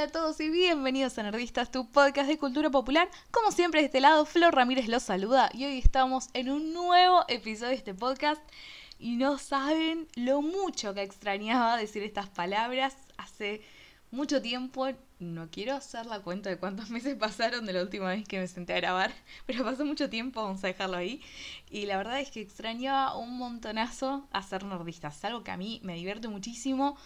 Hola a todos y bienvenidos a Nerdistas, tu podcast de cultura popular. Como siempre, de este lado, Flor Ramírez los saluda y hoy estamos en un nuevo episodio de este podcast. Y no saben lo mucho que extrañaba decir estas palabras hace mucho tiempo. No quiero hacer la cuenta de cuántos meses pasaron de la última vez que me senté a grabar, pero pasó mucho tiempo, vamos a dejarlo ahí. Y la verdad es que extrañaba un montonazo hacer nerdistas, algo que a mí me divierte muchísimo.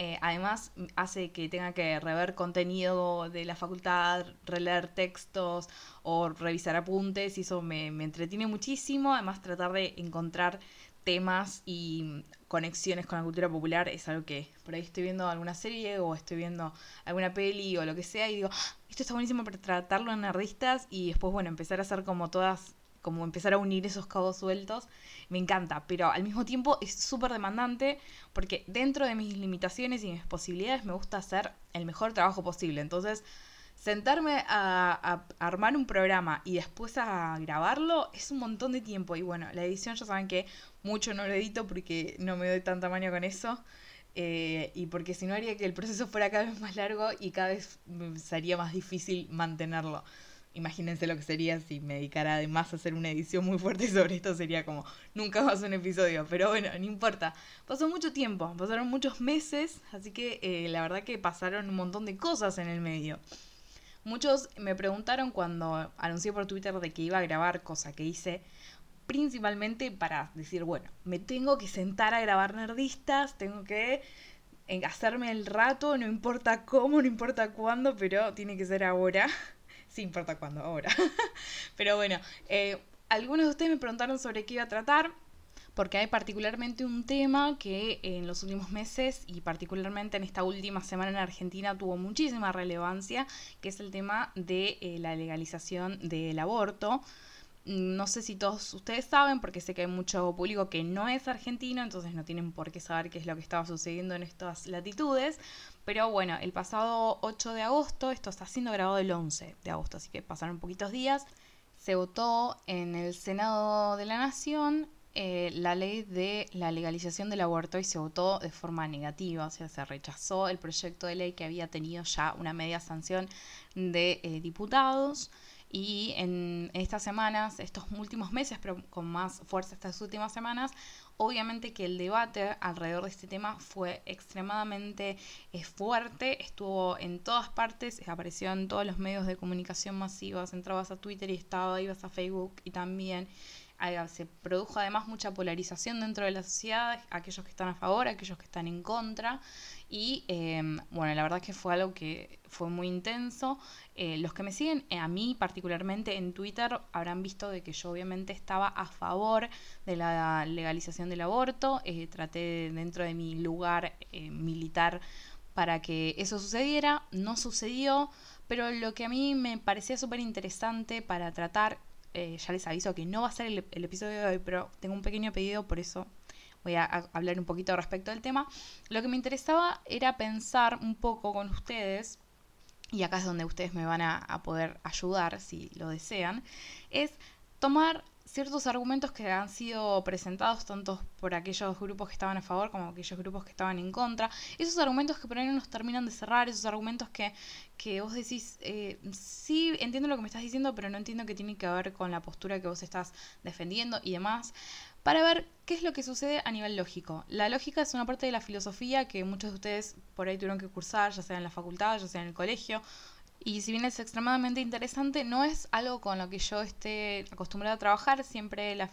Eh, además, hace que tenga que rever contenido de la facultad, releer textos o revisar apuntes, y eso me, entretiene muchísimo. Además, tratar de encontrar temas y conexiones con la cultura popular es algo que por ahí estoy viendo alguna serie o estoy viendo alguna peli o lo que sea y digo, ah, esto está buenísimo para tratarlo en nerdistas y después, bueno, empezar a hacer como todas, como empezar a unir esos cabos sueltos me encanta, pero al mismo tiempo es súper demandante porque dentro de mis limitaciones y mis posibilidades me gusta hacer el mejor trabajo posible. Entonces, sentarme a, armar un programa y después a grabarlo es un montón de tiempo. Y bueno, la edición ya saben que mucho no lo edito porque no me doy tanta tamaño con eso. Eh, y porque si no haría que el proceso fuera cada vez más largo y cada vez sería más difícil mantenerlo imagínense lo que sería si me dedicara además a hacer una edición muy fuerte sobre esto, sería como nunca más un episodio, pero bueno, no importa. Pasó mucho tiempo, pasaron muchos meses, así que eh, la verdad que pasaron un montón de cosas en el medio. Muchos me preguntaron cuando anuncié por Twitter de que iba a grabar, cosa que hice principalmente para decir, bueno, me tengo que sentar a grabar nerdistas, tengo que eh, hacerme el rato, no importa cómo, no importa cuándo, pero tiene que ser ahora. Sí importa cuándo, ahora. Pero bueno, eh, algunos de ustedes me preguntaron sobre qué iba a tratar, porque hay particularmente un tema que en los últimos meses y particularmente en esta última semana en Argentina tuvo muchísima relevancia, que es el tema de eh, la legalización del aborto. No sé si todos ustedes saben, porque sé que hay mucho público que no es argentino, entonces no tienen por qué saber qué es lo que estaba sucediendo en estas latitudes. Pero bueno, el pasado 8 de agosto, esto está siendo grabado el 11 de agosto, así que pasaron poquitos días, se votó en el Senado de la Nación eh, la ley de la legalización del aborto y se votó de forma negativa, o sea, se rechazó el proyecto de ley que había tenido ya una media sanción de eh, diputados. Y en estas semanas, estos últimos meses, pero con más fuerza estas últimas semanas, obviamente que el debate alrededor de este tema fue extremadamente eh, fuerte, estuvo en todas partes, apareció en todos los medios de comunicación masivos, entrabas a Twitter y estaba, ibas a Facebook y también se produjo además mucha polarización dentro de la sociedad, aquellos que están a favor, aquellos que están en contra. Y em, bueno, la verdad que fue algo que fue muy intenso. Eh, los que me siguen eh, a mí particularmente en Twitter habrán visto de que yo obviamente estaba a favor de la legalización del aborto. Eh, traté dentro de mi lugar militar para que eso sucediera. No sucedió. Pero lo que a mí me parecía súper interesante para tratar eh, ya les aviso que no va a ser el, episodio de hoy, pero tengo un pequeño pedido, por eso voy a, hablar un poquito respecto del tema. Lo que me interesaba era pensar un poco con ustedes, y acá es donde ustedes me van a poder ayudar si lo desean, es tomar ciertos argumentos que han sido presentados tanto por aquellos grupos que estaban a favor como aquellos grupos que estaban en contra. Esos argumentos que por ahí no nos terminan de cerrar, esos argumentos que, que vos decís, eh, sí, entiendo lo que me estás diciendo, pero no entiendo que tiene que ver con la postura que vos estás defendiendo y demás para ver qué es lo que sucede a nivel lógico. La lógica es una parte de la filosofía que muchos de ustedes por ahí tuvieron que cursar, ya sea en la facultad, ya sea en el colegio, y si bien es extremadamente interesante, no es algo con lo que yo esté acostumbrada a trabajar. Siempre la,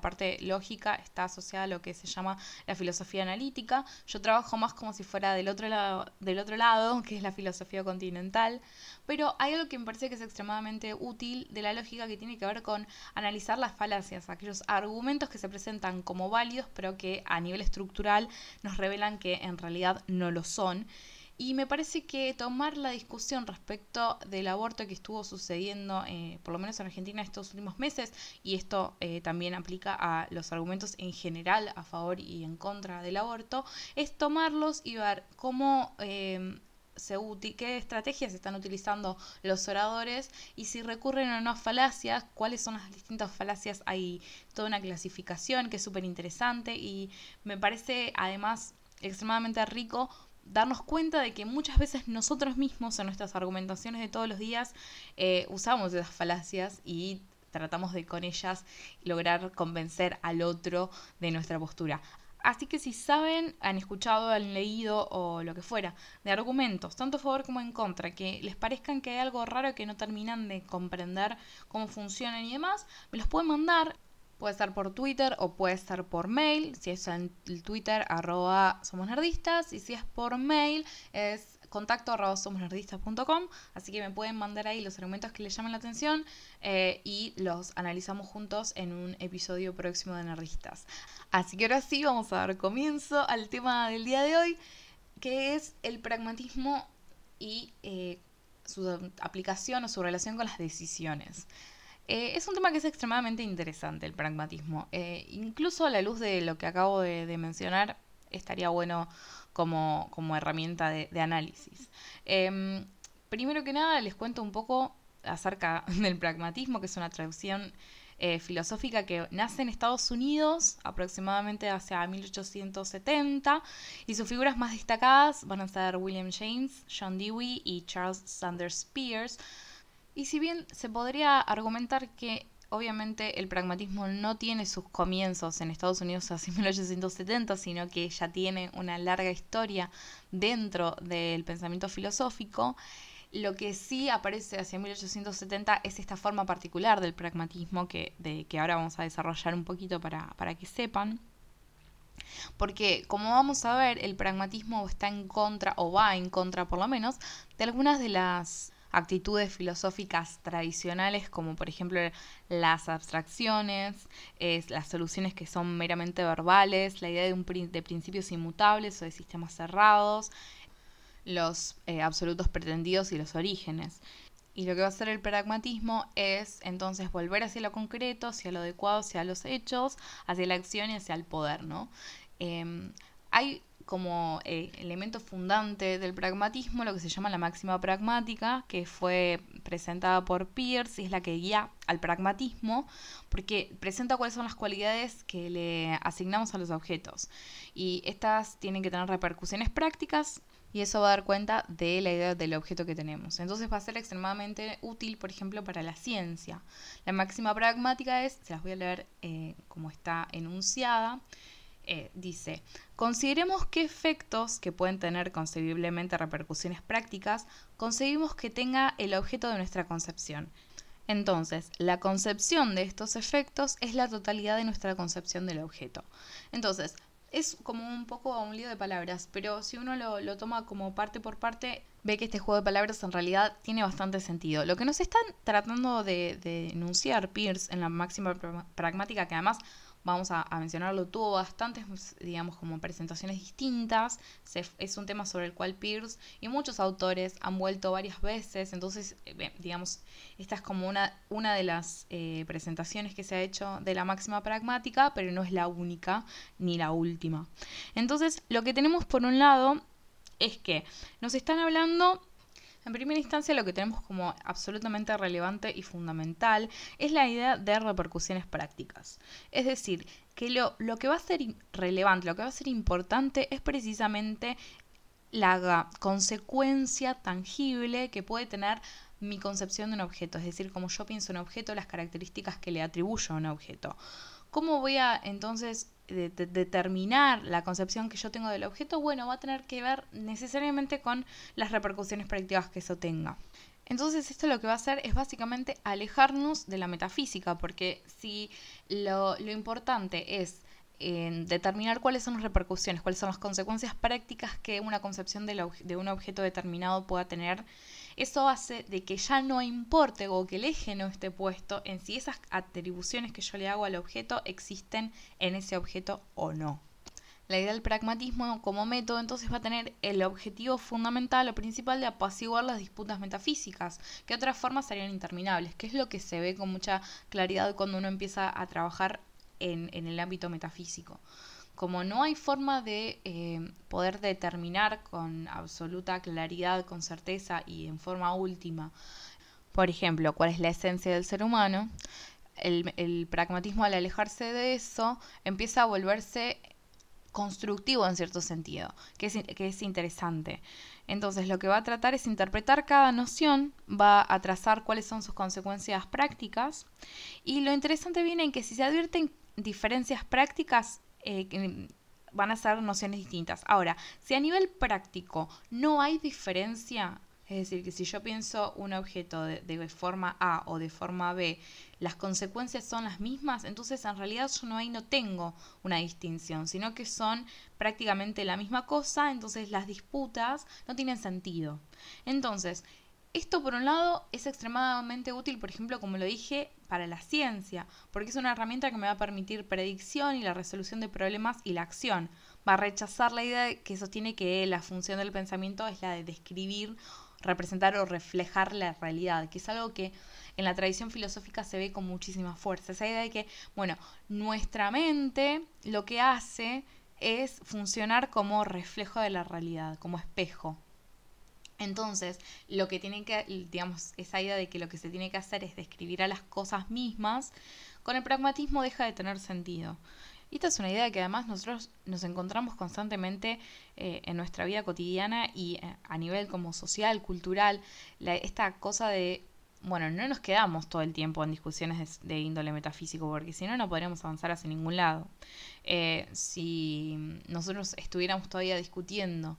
parte lógica está asociada a lo que se llama la filosofía analítica. Yo trabajo más como si fuera del otro lado, del otro lado que es la filosofía continental. Pero hay algo que me parece que es extremadamente útil de la lógica que tiene que ver con analizar las falacias, aquellos argumentos que se presentan como válidos, pero que a nivel estructural nos revelan que en realidad no lo son. Y me parece que tomar la discusión respecto del aborto que estuvo sucediendo, eh, por lo menos en Argentina estos últimos meses, y esto eh, también aplica a los argumentos en general a favor y en contra del aborto, es tomarlos y ver cómo... Eh, se qué estrategias están utilizando los oradores y si recurren o no a falacias, cuáles son las distintas falacias. Hay toda una clasificación que es súper interesante y me parece además extremadamente rico darnos cuenta de que muchas veces nosotros mismos en nuestras argumentaciones de todos los días eh, usamos esas falacias y tratamos de con ellas lograr convencer al otro de nuestra postura. Así que si saben, han escuchado, han leído o lo que fuera de argumentos, tanto a favor como en contra, que les parezcan que hay algo raro que no terminan de comprender cómo funcionan y demás, me los pueden mandar. Puede ser por Twitter o puede ser por mail. Si es en Twitter, arroba somos nerdistas. Y si es por mail, es contacto arroba. Así que me pueden mandar ahí los argumentos que les llamen la atención eh, y los analizamos juntos en un episodio próximo de Nerdistas. Así que ahora sí, vamos a dar comienzo al tema del día de hoy, que es el pragmatismo y eh, su aplicación o su relación con las decisiones. Eh, es un tema que es extremadamente interesante, el pragmatismo. Eh, incluso a la luz de lo que acabo de, mencionar, estaría bueno como, herramienta de, análisis. Em, primero que nada, les cuento un poco acerca del pragmatismo, que es una traducción eh, filosófica que nace en Estados Unidos aproximadamente hacia 1870 y sus figuras más destacadas van a ser William James, John Dewey y Charles Sanders Peirce y si bien se podría argumentar que obviamente el pragmatismo no tiene sus comienzos en Estados Unidos hacia 1870, sino que ya tiene una larga historia dentro del pensamiento filosófico, lo que sí aparece hacia 1870 es esta forma particular del pragmatismo que, de, que ahora vamos a desarrollar un poquito para, para que sepan. Porque, como vamos a ver, el pragmatismo está en contra, o va en contra por lo menos, de algunas de las actitudes filosóficas tradicionales como por ejemplo las abstracciones, las soluciones que son meramente verbales, la idea de, un, de principios inmutables o de sistemas cerrados, los eh, absolutos pretendidos y los orígenes. Y lo que va a hacer el pragmatismo es entonces volver hacia lo concreto, hacia lo adecuado, hacia los hechos, hacia la acción y hacia el poder, ¿no? Em, hay como eh, elemento fundante del pragmatismo lo que se llama la máxima pragmática, que fue presentada por Peirce y es la que guía al pragmatismo, porque presenta cuáles son las cualidades que le asignamos a los objetos. Y estas tienen que tener repercusiones prácticas y eso va a dar cuenta de la idea del objeto que tenemos. Entonces va a ser extremadamente útil, por ejemplo, para la ciencia. La máxima pragmática es, se las voy a leer eh, como está enunciada, eh, dice, consideremos qué efectos que pueden tener concebiblemente repercusiones prácticas conseguimos que tenga el objeto de nuestra concepción. Entonces, la concepción de estos efectos es la totalidad de nuestra concepción del objeto. Entonces, es como un poco un lío de palabras, pero si uno lo, toma como parte por parte, ve que este juego de palabras en realidad tiene bastante sentido. Lo que nos están tratando de, de enunciar Pierce en la máxima pragmática, que además vamos a, mencionarlo, tuvo bastantes, digamos, como presentaciones distintas. es un tema sobre el cual Pierce y muchos autores han vuelto varias veces. Entonces, eh, digamos, esta es como una, una de las eh, presentaciones que se ha hecho de la máxima pragmática, pero no es la única ni la última. Entonces, lo que tenemos por un lado es que nos están hablando en primera instancia, lo que tenemos como absolutamente relevante y fundamental es la idea de repercusiones prácticas. Es decir, que lo, lo que va a ser relevante, lo que va a ser importante es precisamente la consecuencia tangible que puede tener mi concepción de un objeto, es decir, como yo pienso en un objeto, las características que le atribuyo a un objeto. ¿Cómo voy a entonces de, determinar la concepción que yo tengo del objeto, bueno, va a tener que ver necesariamente con las repercusiones prácticas que eso tenga. Entonces esto lo que va a hacer es básicamente alejarnos de la metafísica, porque si lo, importante es en determinar cuáles son las repercusiones, cuáles son las consecuencias prácticas que una concepción de, un objeto determinado pueda tener, eso hace de que ya no importe o que el eje no esté puesto en si esas atribuciones que yo le hago al objeto existen en ese objeto o no. La idea del pragmatismo como método entonces va a tener el objetivo fundamental o principal de apaciguar las disputas metafísicas, que de otras formas serían interminables, que es lo que se ve con mucha claridad cuando uno empieza a trabajar en, el ámbito metafísico. Como no hay forma de eh, poder determinar con absoluta claridad, con certeza y en forma última, por ejemplo, cuál es la esencia del ser humano, el, el pragmatismo al alejarse de eso empieza a volverse constructivo en cierto sentido, que es, que es interesante. Entonces lo que va a tratar es interpretar cada noción, va a trazar cuáles son sus consecuencias prácticas y lo interesante viene en que si se advierten diferencias prácticas, eh, van a ser nociones distintas. Ahora, si a nivel práctico no hay diferencia, es decir, que si yo pienso un objeto de, forma A o de forma B, las consecuencias son las mismas, entonces en realidad yo no ahí no tengo una distinción, sino que son prácticamente la misma cosa, entonces las disputas no tienen sentido. Entonces, esto por un lado es extremadamente útil, por ejemplo, como lo dije, para la ciencia, porque es una herramienta que me va a permitir predicción y la resolución de problemas y la acción. Va a rechazar la idea de que sostiene que la función del pensamiento es la de describir representar o reflejar la realidad, que es algo que en la tradición filosófica se ve con muchísima fuerza. Esa idea de que, bueno, nuestra mente lo que hace es funcionar como reflejo de la realidad, como espejo. Entonces, lo que tiene que, digamos, esa idea de que lo que se tiene que hacer es describir a las cosas mismas, con el pragmatismo deja de tener sentido. Y esta es una idea que además nosotros nos encontramos constantemente eh, en nuestra vida cotidiana y eh, a nivel como social, cultural, esta cosa de, bueno, no nos quedamos todo el tiempo en discusiones de, índole metafísico, porque si no, no podríamos avanzar hacia ningún lado. Eh, si nosotros estuviéramos todavía discutiendo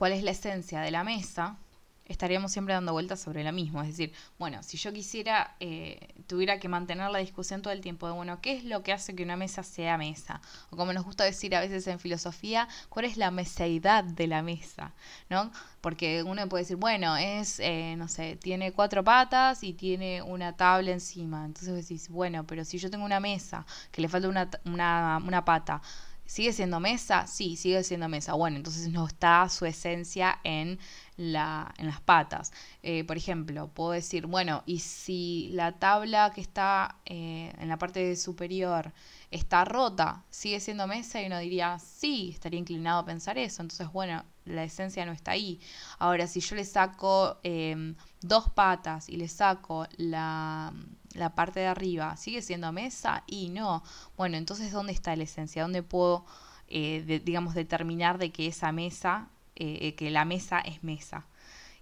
cuál es la esencia de la mesa, estaríamos siempre dando vueltas sobre la misma. Es decir, bueno, si yo quisiera, eh, tuviera que mantener la discusión todo el tiempo de, bueno, ¿qué es lo que hace que una mesa sea mesa? O como nos gusta decir a veces en filosofía, ¿cuál es la meseidad de la mesa? ¿No? Porque uno puede decir, bueno, es, eh, no sé, tiene cuatro patas y tiene una tabla encima. Entonces decís, bueno, pero si yo tengo una mesa que le falta una, una, una pata, ¿Sigue siendo mesa? Sí, sigue siendo mesa. Bueno, entonces no está su esencia en, la, en las patas. Eh, por ejemplo, puedo decir, bueno, y si la tabla que está eh, en la parte superior está rota, ¿sigue siendo mesa? Y uno diría, sí, estaría inclinado a pensar eso. Entonces, bueno, la esencia no está ahí. Ahora, si yo le saco em, dos patas y le saco la la parte de arriba sigue siendo mesa y no. Bueno, entonces ¿dónde está la esencia? ¿Dónde puedo, eh, digamos, determinar de que esa mesa, eh, eh, que la mesa es mesa?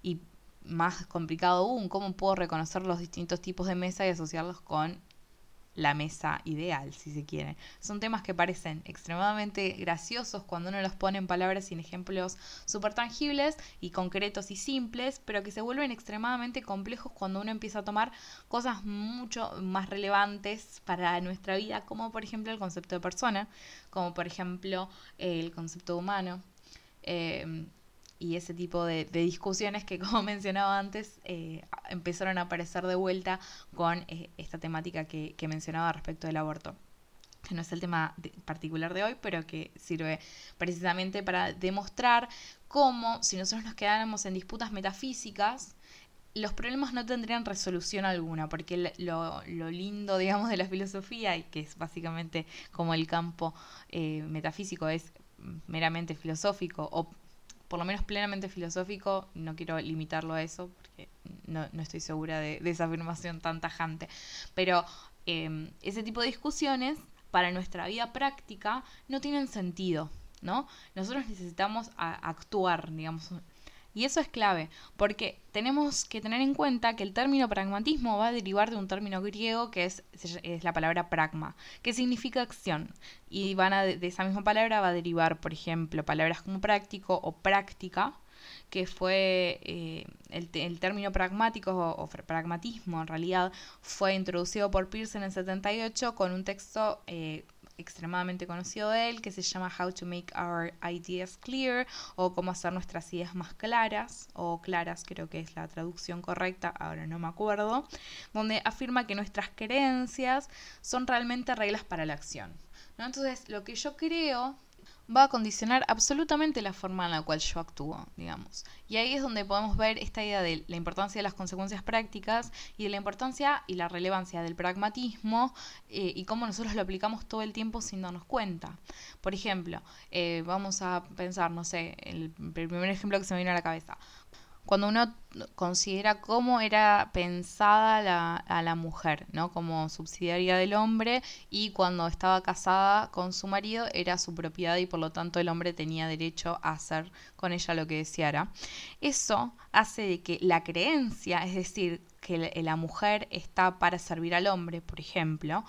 Y más complicado aún, ¿cómo puedo reconocer los distintos tipos de mesa y asociarlos con la mesa ideal, si se quiere. Son temas que parecen extremadamente graciosos cuando uno los pone en palabras sin ejemplos súper tangibles y concretos y simples, pero que se vuelven extremadamente complejos cuando uno empieza a tomar cosas mucho más relevantes para nuestra vida, como por ejemplo el concepto de persona, como por ejemplo el concepto humano. Eh, y ese tipo de, discusiones que, como mencionaba antes, eh, empezaron a aparecer de vuelta con eh, esta temática que, mencionaba respecto del aborto. Que no es el tema particular de hoy, pero que sirve precisamente para demostrar cómo si nosotros nos quedáramos en disputas metafísicas, los problemas no tendrían resolución alguna, porque lo, lindo, digamos, de la filosofía, y que es básicamente como el campo eh, metafísico, es meramente filosófico, o por lo menos plenamente filosófico, no quiero limitarlo a eso, porque no, estoy segura de, esa afirmación tan tajante, pero em, ese tipo de discusiones para nuestra vida práctica no tienen sentido, ¿no? Nosotros necesitamos actuar, digamos, y eso es clave, porque tenemos que tener en cuenta que el término pragmatismo va a derivar de un término griego que es, es la palabra pragma, que significa acción. Y van a, de esa misma palabra va a derivar, por ejemplo, palabras como práctico o práctica, que fue eh, el, término pragmático o, pragmatismo en realidad fue introducido por Pearson en 78 con un texto eh, extremadamente conocido de él que se llama How to Make Our Ideas Clear o cómo hacer nuestras ideas más claras o claras creo que es la traducción correcta, ahora no me acuerdo, donde afirma que nuestras creencias son realmente reglas para la acción. ¿no? Entonces lo que yo creo va a condicionar absolutamente la forma en la cual yo actúo, digamos. Y ahí es donde podemos ver esta idea de la importancia de las consecuencias prácticas y de la importancia y la relevancia del pragmatismo eh, y cómo nosotros lo aplicamos todo el tiempo sin darnos cuenta. Por ejemplo, eh, vamos a pensar, no sé, el, primer ejemplo que se me vino a la cabeza cuando uno considera cómo era pensada la, a la mujer, ¿no? Como subsidiaria del hombre y cuando estaba casada con su marido era su propiedad y por lo tanto el hombre tenía derecho a hacer con ella lo que deseara. Eso hace de que la creencia, es decir, que la mujer está para servir al hombre, por ejemplo,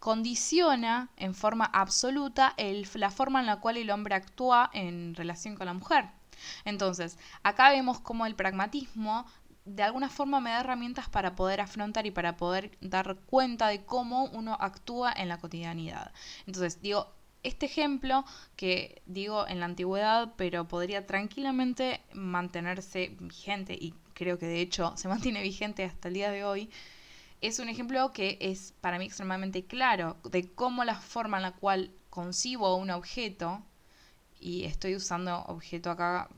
condiciona en forma absoluta la forma en la cual el hombre actúa en relación con la mujer. Entonces, acá vemos cómo el pragmatismo de alguna forma me da herramientas para poder afrontar y para poder dar cuenta de cómo uno actúa en la cotidianidad. Entonces, digo, este ejemplo que digo en la antigüedad, pero podría tranquilamente mantenerse vigente y creo que de hecho se mantiene vigente hasta el día de hoy, es un ejemplo que es para mí extremadamente claro de cómo la forma en la cual concibo un objeto, y estoy usando objeto acá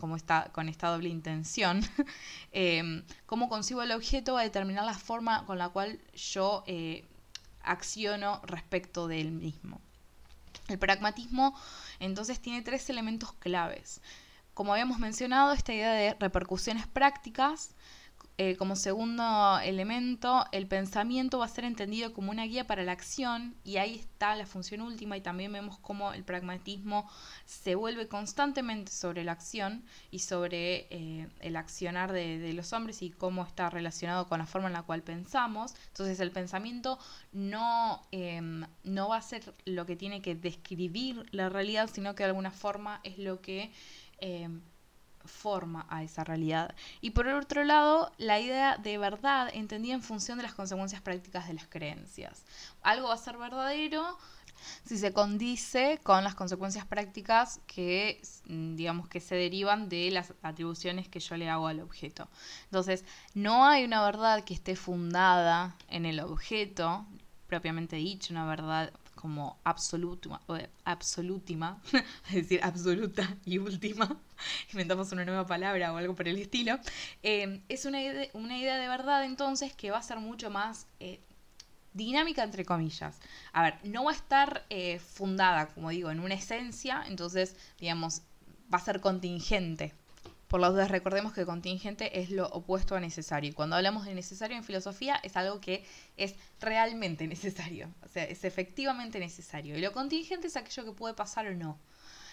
como está con esta doble intención, eh, cómo concibo el objeto va a determinar la forma con la cual yo eh, acciono respecto del mismo. El pragmatismo entonces tiene tres elementos claves. Como habíamos mencionado, esta idea de repercusiones prácticas, eh, como segundo elemento, el pensamiento va a ser entendido como una guía para la acción y ahí está la función última y también vemos cómo el pragmatismo se vuelve constantemente sobre la acción y sobre eh, el accionar de, los hombres y cómo está relacionado con la forma en la cual pensamos. Entonces el pensamiento no, em, no va a ser lo que tiene que describir la realidad, sino que de alguna forma es lo que... Forma a esa realidad. Y por otro lado, la idea de verdad entendida en función de las consecuencias prácticas de las creencias. Algo va a ser verdadero si se condice con las consecuencias prácticas que digamos que se derivan de las atribuciones que yo le hago al objeto. Entonces, no hay una verdad que esté fundada en el objeto, propiamente dicho, una verdad como absoluta, absolútima, es decir, absoluta y última, inventamos una nueva palabra o algo por el estilo, eh, es una una idea de verdad entonces que va a ser mucho más eh, dinámica entre comillas. A ver, no va a estar eh, fundada, como digo, en una esencia, entonces, digamos, va a ser contingente. Por las dudas, recordemos que contingente es lo opuesto a necesario. Y cuando hablamos de necesario en filosofía, es algo que es realmente necesario. O sea, es efectivamente necesario. Y lo contingente es aquello que puede pasar o no.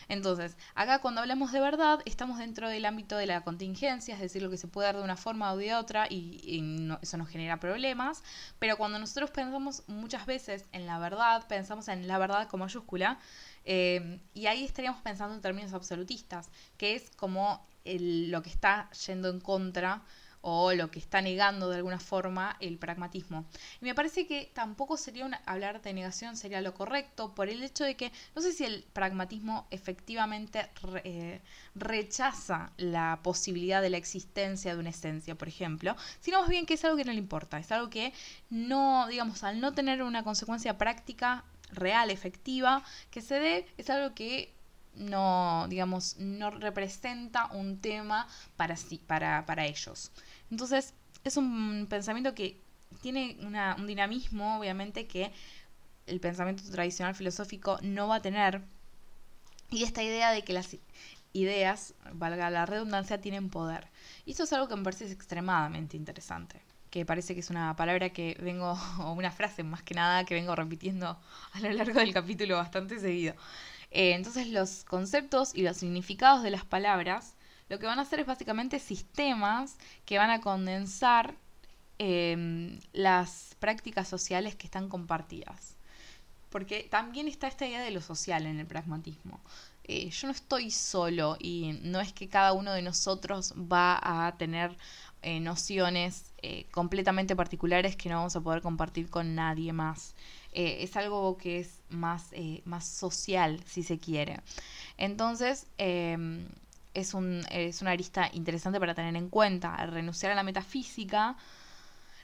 Entonces, acá cuando hablamos de verdad, estamos dentro del ámbito de la contingencia, es decir, lo que se puede dar de una forma o de otra y, eso nos genera problemas. Pero cuando nosotros pensamos muchas veces en la verdad, pensamos en la verdad con mayúscula, eh, y ahí estaríamos pensando en términos absolutistas, que es como lo que está yendo en contra o lo que está negando de alguna forma el pragmatismo. Y me parece que tampoco sería hablar de negación sería lo correcto por el hecho de que no sé si el pragmatismo efectivamente eh, rechaza la posibilidad de la existencia de una esencia, por ejemplo, sino más bien que es algo que no le importa, es algo que no, digamos, al no tener una consecuencia práctica real, efectiva, que se dé, es algo que no, digamos, no representa un tema para, sí, para, para ellos. Entonces, es un pensamiento que tiene un dinamismo, obviamente, que el pensamiento tradicional filosófico no va a tener. Y esta idea de que las ideas, valga la redundancia, tienen poder. Y eso es algo que me parece extremadamente interesante. Que parece que es una palabra que vengo, o una frase más que nada, que vengo repitiendo a lo largo del capítulo bastante seguido. Eh, entonces los conceptos y los significados de las palabras lo que van a hacer es básicamente sistemas que van a condensar em, las prácticas sociales que están compartidas. Porque también está esta idea de lo social en el pragmatismo. Eh, yo no estoy solo y no es que cada uno de nosotros va a tener eh, nociones completamente particulares que no vamos a poder compartir con nadie más. Es algo que es más, eh, más social, si se quiere. Entonces, em, es, un, es una arista interesante para tener en cuenta. Al renunciar a la metafísica,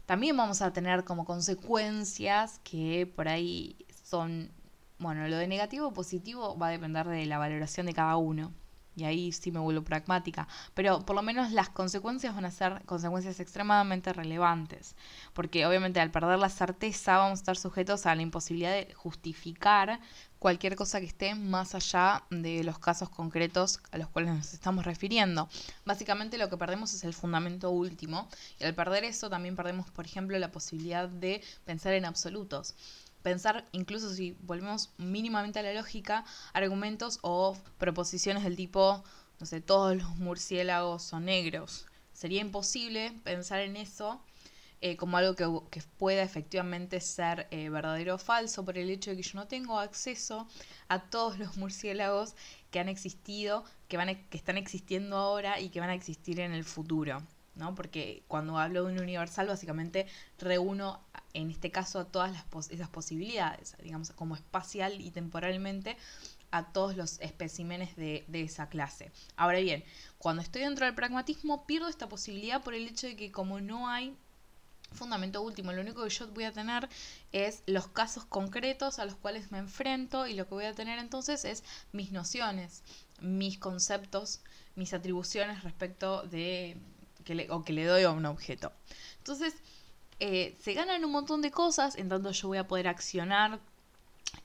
también vamos a tener como consecuencias que por ahí son, bueno, lo de negativo o positivo va a depender de la valoración de cada uno y ahí sí me vuelvo pragmática, pero por lo menos las consecuencias van a ser consecuencias extremadamente relevantes, porque obviamente al perder la certeza vamos a estar sujetos a la imposibilidad de justificar cualquier cosa que esté más allá de los casos concretos a los cuales nos estamos refiriendo. Básicamente lo que perdemos es el fundamento último y al perder eso también perdemos, por ejemplo, la posibilidad de pensar en absolutos. Pensar, incluso si volvemos mínimamente a la lógica, argumentos o proposiciones del tipo, no sé, todos los murciélagos son negros. Sería imposible pensar en eso eh, como algo que, pueda efectivamente ser eh, verdadero o falso por el hecho de que yo no tengo acceso a todos los murciélagos que han existido, que, van, que están existiendo ahora y que van a existir en el futuro. ¿No? Porque cuando hablo de un universal, básicamente reúno, en este caso, a todas las esas posibilidades, digamos, como espacial y temporalmente, a todos los especímenes de, de, esa clase. Ahora bien, cuando estoy dentro del pragmatismo, pierdo esta posibilidad por el hecho de que como no hay fundamento último. Lo único que yo voy a tener es los casos concretos a los cuales me enfrento y lo que voy a tener entonces es mis nociones, mis conceptos, mis atribuciones respecto de que le, o que le doy a un objeto. Entonces, eh, se ganan un montón de cosas, en tanto yo voy a poder accionar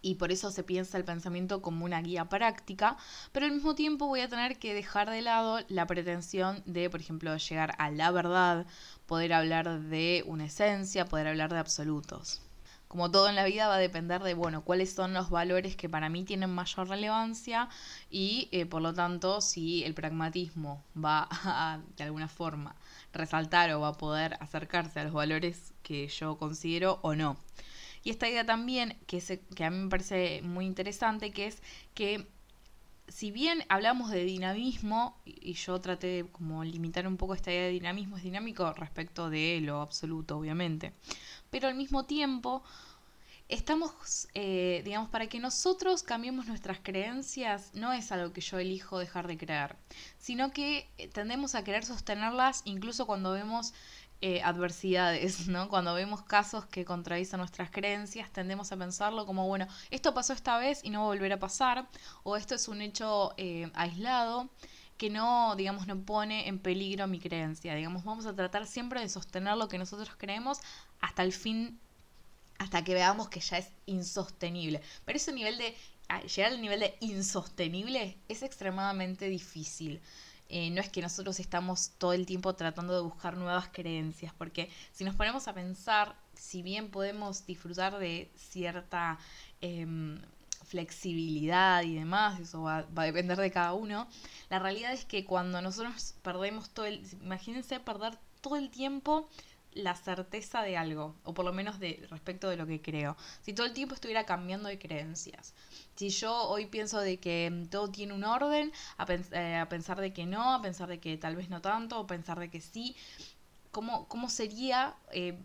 y por eso se piensa el pensamiento como una guía práctica, pero al mismo tiempo voy a tener que dejar de lado la pretensión de, por ejemplo, llegar a la verdad, poder hablar de una esencia, poder hablar de absolutos. Como todo en la vida va a depender de, bueno, cuáles son los valores que para mí tienen mayor relevancia y, eh, por lo tanto, si el pragmatismo va a, de alguna forma, resaltar o va a poder acercarse a los valores que yo considero o no. Y esta idea también, que, que a mí me parece muy interesante, que es que si bien hablamos de dinamismo, y yo traté de como limitar un poco esta idea de dinamismo, es dinámico respecto de lo absoluto, obviamente, pero al mismo tiempo estamos, eh, digamos, para que nosotros cambiemos nuestras creencias, no es algo que yo elijo dejar de creer, sino que tendemos a querer sostenerlas incluso cuando vemos eh, adversidades, ¿no? Cuando vemos casos que contradicen nuestras creencias, tendemos a pensarlo como, bueno, esto pasó esta vez y no va a volver a pasar, o esto es un hecho eh, aislado que no, digamos, no pone en peligro mi creencia. Digamos, vamos a tratar siempre de sostener lo que nosotros creemos hasta el fin, hasta que veamos que ya es insostenible. Pero ese nivel de, llegar al nivel de insostenible es extremadamente difícil. Eh, no es que nosotros estamos todo el tiempo tratando de buscar nuevas creencias, porque si nos ponemos a pensar, si bien podemos disfrutar de cierta em, flexibilidad y demás, eso va, va, a depender de cada uno, la realidad es que cuando nosotros perdemos todo el, imagínense perder todo el tiempo la certeza de algo, o por lo menos de respecto de lo que creo. Si todo el tiempo estuviera cambiando de creencias. Si yo hoy pienso de que mm, todo tiene un orden, a, eh, a pensar de que no, a pensar de que tal vez no tanto, o pensar de que sí, ¿Cómo, sería eh,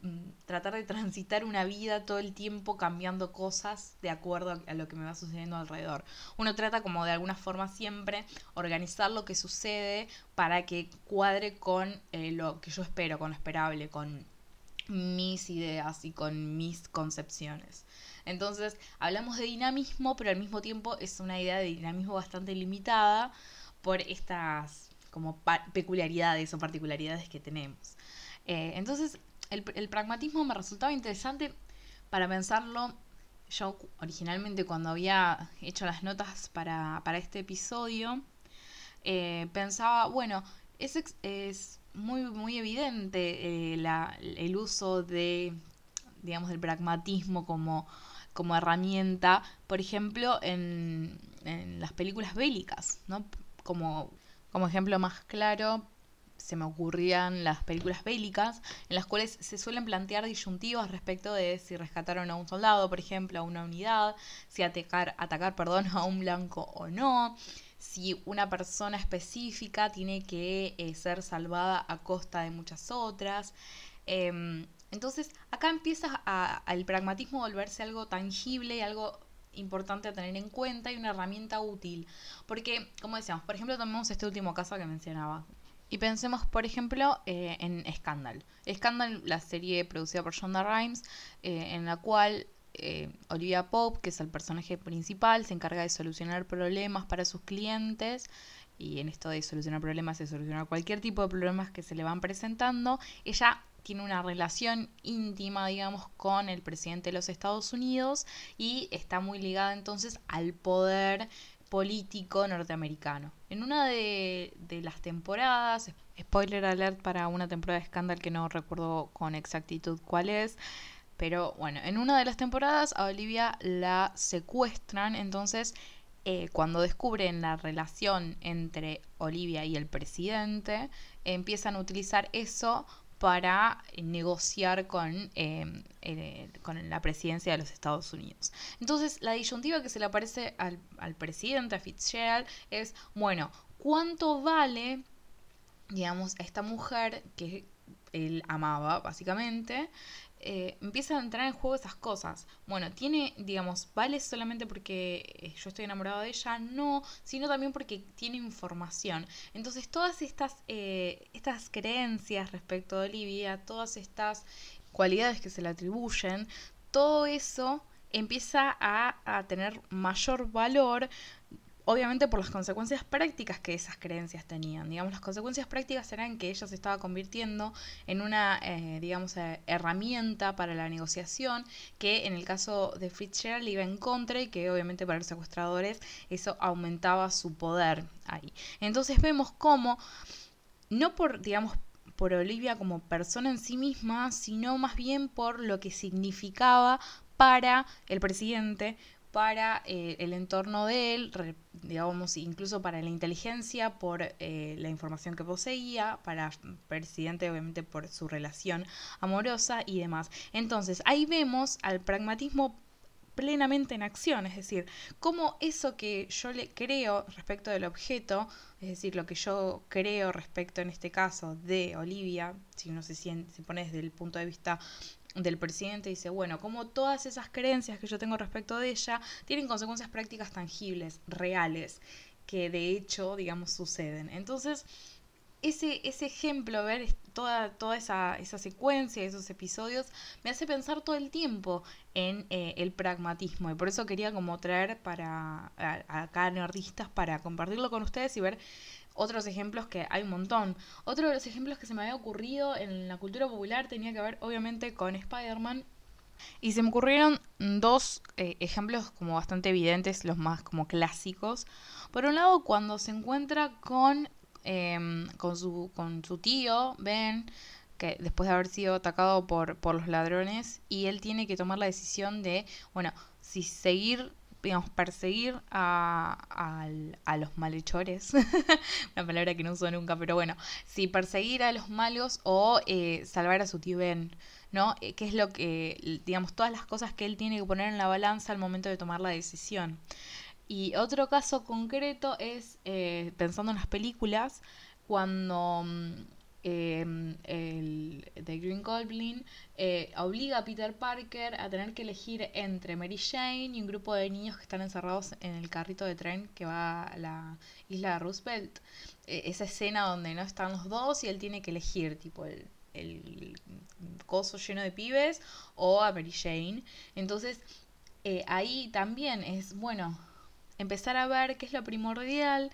tratar de transitar una vida todo el tiempo cambiando cosas de acuerdo a lo que me va sucediendo alrededor. Uno trata como de alguna forma siempre organizar lo que sucede para que cuadre con eh, lo que yo espero, con lo esperable, con mis ideas y con mis concepciones. Entonces, hablamos de dinamismo, pero al mismo tiempo es una idea de dinamismo bastante limitada por estas como peculiaridades o particularidades que tenemos. Eh, entonces, el, pragmatismo me resultaba interesante para pensarlo. Yo originalmente cuando había hecho las notas para, este episodio, eh, pensaba, bueno, es, es muy, muy evidente eh, el uso de, digamos, del pragmatismo como, como herramienta, por ejemplo, en, en las películas bélicas, ¿no? Como, como ejemplo más claro, se me ocurrían las películas bélicas, en las cuales se suelen plantear disyuntivas respecto de si rescataron a un soldado, por ejemplo, a una unidad, si atacar, atacar perdón, a un blanco o no, si una persona específica tiene que eh, ser salvada a costa de muchas otras. Em, entonces, acá empieza el pragmatismo a volverse algo tangible y algo importante a tener en cuenta y una herramienta útil. Porque, como decíamos, por ejemplo, tomemos este último caso que mencionaba. Y pensemos, por ejemplo, eh, en Scandal. Scandal, la serie producida por Shonda Rhimes, eh, en la cual eh, Olivia Pope, que es el personaje principal, se encarga de solucionar problemas para sus clientes. Y en esto de solucionar problemas, de solucionar cualquier tipo de problemas que se le van presentando, ella tiene una relación íntima, digamos, con el presidente de los Estados Unidos y está muy ligada entonces al poder político norteamericano. En una de, las temporadas, spoiler alert para una temporada de Scandal que no recuerdo con exactitud cuál es, pero bueno, en una de las temporadas a Olivia la secuestran, entonces eh, cuando descubren la relación entre Olivia y el presidente, empiezan a utilizar eso para negociar con, em, con la presidencia de los Estados Unidos. Entonces, la disyuntiva que se le aparece al, al presidente, a Fitzgerald, es, bueno, ¿cuánto vale, digamos, esta mujer que él amaba, básicamente, eh, empiezan a entrar en juego esas cosas. Bueno, tiene, digamos, vale solamente porque eh, yo estoy enamorado de ella, no, sino también porque tiene información. Entonces, todas estas, eh, estas creencias respecto de Olivia, todas estas cualidades que se le atribuyen, todo eso empieza a, a tener mayor valor obviamente por las consecuencias prácticas que esas creencias tenían. Digamos, las consecuencias prácticas eran que ella se estaba convirtiendo en una, eh, digamos, eh, herramienta para la negociación que en el caso de Fitzgerald iba en contra y que obviamente para los secuestradores eso aumentaba su poder ahí. Entonces vemos cómo, no por, digamos, por Olivia como persona en sí misma, sino más bien por lo que significaba para el presidente, para eh, el entorno de él, digamos, incluso para la inteligencia, por eh, la información que poseía, para presidente, obviamente, por su relación amorosa y demás. Entonces, ahí vemos al pragmatismo plenamente en acción, es decir, cómo eso que yo le creo respecto del objeto, es decir, lo que yo creo respecto en este caso de Olivia, si uno se, siente, se pone desde el punto de vista del presidente dice, bueno, como todas esas creencias que yo tengo respecto de ella tienen consecuencias prácticas tangibles, reales, que de hecho, digamos, suceden. Entonces, ese, ese ejemplo, ver toda, toda esa, esa secuencia, esos episodios, me hace pensar todo el tiempo en eh, el pragmatismo. Y por eso quería como traer para acá nerdistas para compartirlo con ustedes y ver otros ejemplos que hay un montón. Otro de los ejemplos que se me había ocurrido en la cultura popular tenía que ver obviamente con Spider-Man. Y se me ocurrieron dos eh, ejemplos como bastante evidentes, los más como clásicos. Por un lado, cuando se encuentra con, em, con, su, con su tío, Ben, que después de haber sido atacado por, por los ladrones, y él tiene que tomar la decisión de, bueno, si seguir digamos, perseguir a, a, los malhechores, una palabra que no uso nunca, pero bueno, si perseguir a los malos o eh, salvar a su tío Ben, ¿no? Eh, ¿Qué es lo que, digamos, todas las cosas que él tiene que poner en la balanza al momento de tomar la decisión? Y otro caso concreto es, eh, pensando en las películas, cuando Em, el, The Green Goblin eh, obliga a Peter Parker a tener que elegir entre Mary Jane y un grupo de niños que están encerrados en el carrito de tren que va a la isla de Roosevelt. E, esa escena donde no están los dos y él tiene que elegir, tipo, el, el coso lleno de pibes o a Mary Jane. Entonces, eh, ahí también es, bueno, empezar a ver qué es lo primordial,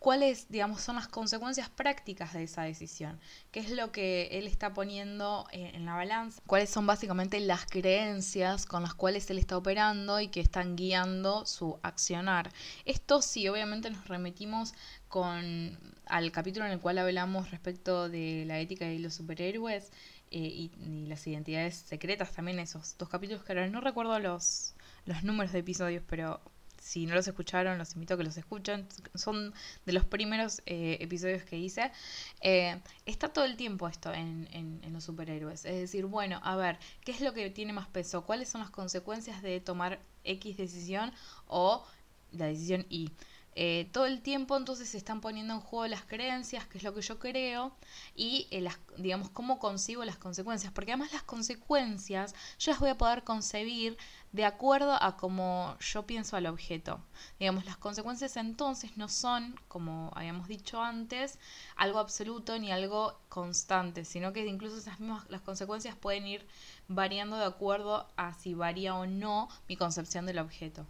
cuáles, digamos, son las consecuencias prácticas de esa decisión, qué es lo que él está poniendo eh, en la balanza, cuáles son básicamente las creencias con las cuales él está operando y que están guiando su accionar. Esto sí, obviamente nos remitimos con al capítulo en el cual hablamos respecto de la ética y los superhéroes eh, y, y, las identidades secretas, también esos dos capítulos que ahora no recuerdo los, los números de episodios, pero si no los escucharon, los invito a que los escuchen. Son de los primeros eh, episodios que hice. Eh, está todo el tiempo esto en, en, los superhéroes. Es decir, bueno, a ver, ¿qué es lo que tiene más peso? ¿Cuáles son las consecuencias de tomar X decisión o la decisión Y? Eh, todo el tiempo entonces se están poniendo en juego las creencias, que es lo que yo creo, y las, digamos cómo concibo las consecuencias, porque además las consecuencias yo las voy a poder concebir de acuerdo a cómo yo pienso al objeto. Digamos, las consecuencias entonces no son, como habíamos dicho antes, algo absoluto ni algo constante, sino que incluso esas mismas las consecuencias pueden ir variando de acuerdo a si varía o no mi concepción del objeto.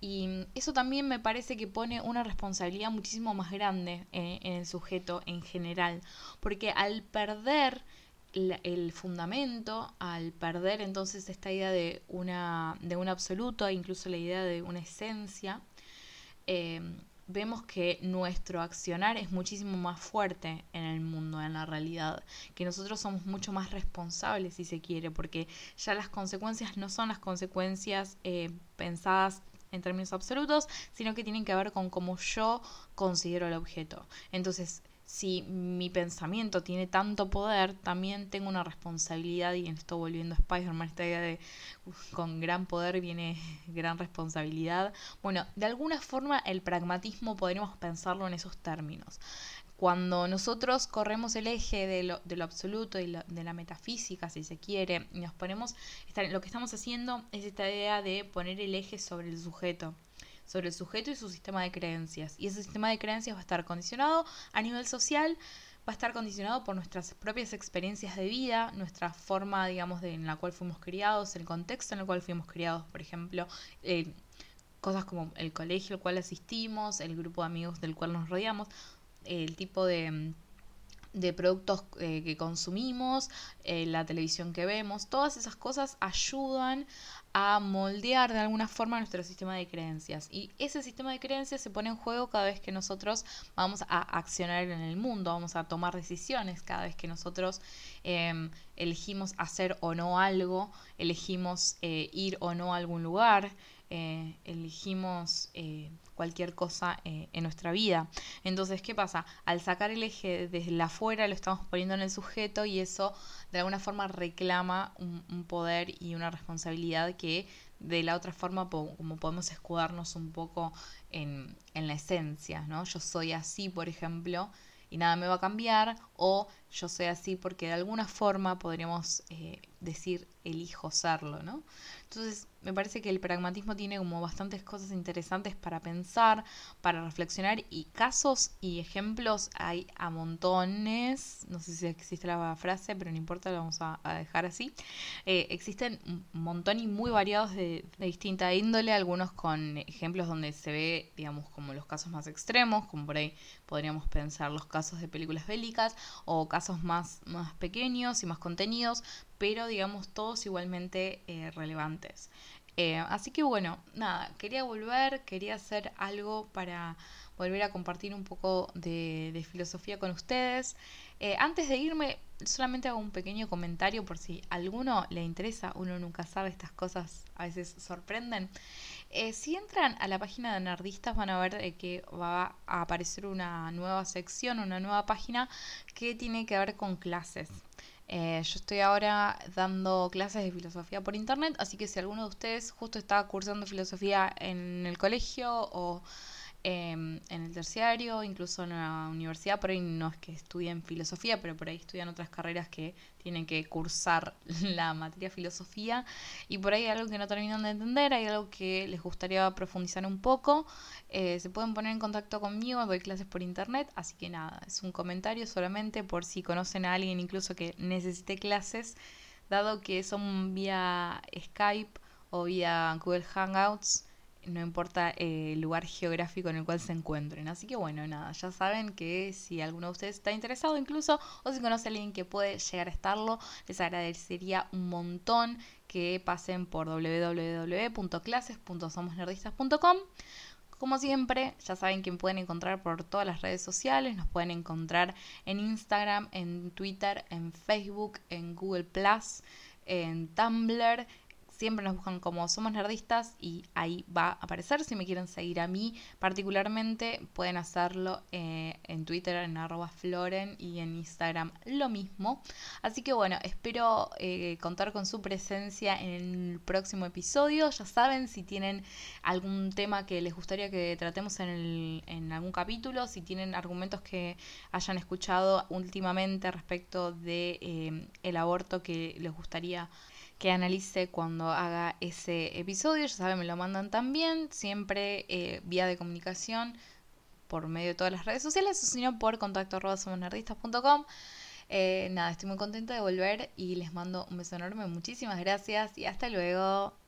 Y eso también me parece que pone una responsabilidad muchísimo más grande en, en el sujeto en general, porque al perder el fundamento al perder entonces esta idea de, una, de un absoluto, incluso la idea de una esencia, eh, vemos que nuestro accionar es muchísimo más fuerte en el mundo, en la realidad, que nosotros somos mucho más responsables, si se quiere, porque ya las consecuencias no son las consecuencias eh, pensadas en términos absolutos, sino que tienen que ver con cómo yo considero el objeto. Entonces, si mi pensamiento tiene tanto poder, también tengo una responsabilidad, y esto volviendo a Spider-Man, esta idea de con gran poder viene gran responsabilidad. Bueno, de alguna forma el pragmatismo podríamos pensarlo en esos términos. Cuando nosotros corremos el eje de lo, de lo absoluto y de la metafísica, si se quiere, y nos ponemos, lo que estamos haciendo es esta idea de poner el eje sobre el sujeto sobre el sujeto y su sistema de creencias. Y ese sistema de creencias va a estar condicionado a nivel social, va a estar condicionado por nuestras propias experiencias de vida, nuestra forma, digamos, de, en la cual fuimos criados, el contexto en el cual fuimos criados, por ejemplo, eh, cosas como el colegio al cual asistimos, el grupo de amigos del cual nos rodeamos, el tipo de de productos eh, que consumimos, eh, la televisión que vemos, todas esas cosas ayudan a moldear de alguna forma nuestro sistema de creencias. Y ese sistema de creencias se pone en juego cada vez que nosotros vamos a accionar en el mundo, vamos a tomar decisiones cada vez que nosotros em, elegimos hacer o no algo, elegimos eh, ir o no a algún lugar, elegimos cualquier cosa eh, en nuestra vida. Entonces, ¿qué pasa? Al sacar el eje desde la afuera lo estamos poniendo en el sujeto y eso de alguna forma reclama un, poder y una responsabilidad que de la otra forma como podemos escudarnos un poco en, en la esencia, ¿no? Yo soy así, por ejemplo, y nada me va a cambiar, o yo soy así porque de alguna forma podríamos eh, decir elijo serlo, ¿no? Entonces, me parece que el pragmatismo tiene como bastantes cosas interesantes para pensar, para reflexionar y casos y ejemplos hay a montones. No sé si existe la frase, pero no importa, lo vamos a, dejar así. Eh, existen un montón y muy variados de, distinta índole, algunos con ejemplos donde se ve, digamos, como los casos más extremos, como por ahí podríamos pensar los casos de películas bélicas o casos más, más pequeños y más contenidos, pero digamos todos igualmente eh, relevantes. Eh, así que bueno, nada, quería volver, quería hacer algo para volver a compartir un poco de, filosofía con ustedes. Eh, antes de irme, solamente hago un pequeño comentario por si a alguno le interesa, uno nunca sabe, estas cosas a veces sorprenden. Si entran a la página de Nerdistas van a ver que va a aparecer una nueva sección, una nueva página que tiene que ver con clases. Eh, yo estoy ahora dando clases de filosofía por internet, así que si alguno de ustedes justo está cursando filosofía en el colegio o Em, en el terciario, incluso en la universidad, por ahí no es que estudien filosofía, pero por ahí estudian otras carreras que tienen que cursar la materia filosofía. Y por ahí hay algo que no terminan de entender, hay algo que les gustaría profundizar un poco, eh, se pueden poner en contacto conmigo, doy clases por internet, así que nada, es un comentario solamente por si conocen a alguien incluso que necesite clases, dado que son vía Skype o vía Google Hangouts no importa eh, el lugar geográfico en el cual se encuentren. Así que bueno, nada, ya saben que si alguno de ustedes está interesado incluso o si conoce a alguien que puede llegar a estarlo, les agradecería un montón que pasen por www.clases.somosnerdistas.com. Como siempre, ya saben que pueden encontrar por todas las redes sociales, nos pueden encontrar en Instagram, en Twitter, en Facebook, en Google en Tumblr siempre nos buscan como Somos Nerdistas y ahí va a aparecer. Si me quieren seguir a mí particularmente, pueden hacerlo eh, en Twitter en arroba floren y en Instagram lo mismo. Así que bueno, espero eh, contar con su presencia en el próximo episodio. Ya saben, si tienen algún tema que les gustaría que tratemos en, el, en algún capítulo, si tienen argumentos que hayan escuchado últimamente respecto de eh, el aborto que les gustaría que analice cuando haga ese episodio. Ya saben, me lo mandan también, siempre eh, vía de comunicación por medio de todas las redes sociales, o sino por contacto arroba somosnerdistas.com. Eh, nada, estoy muy contenta de volver y les mando un beso enorme. Muchísimas gracias y hasta luego.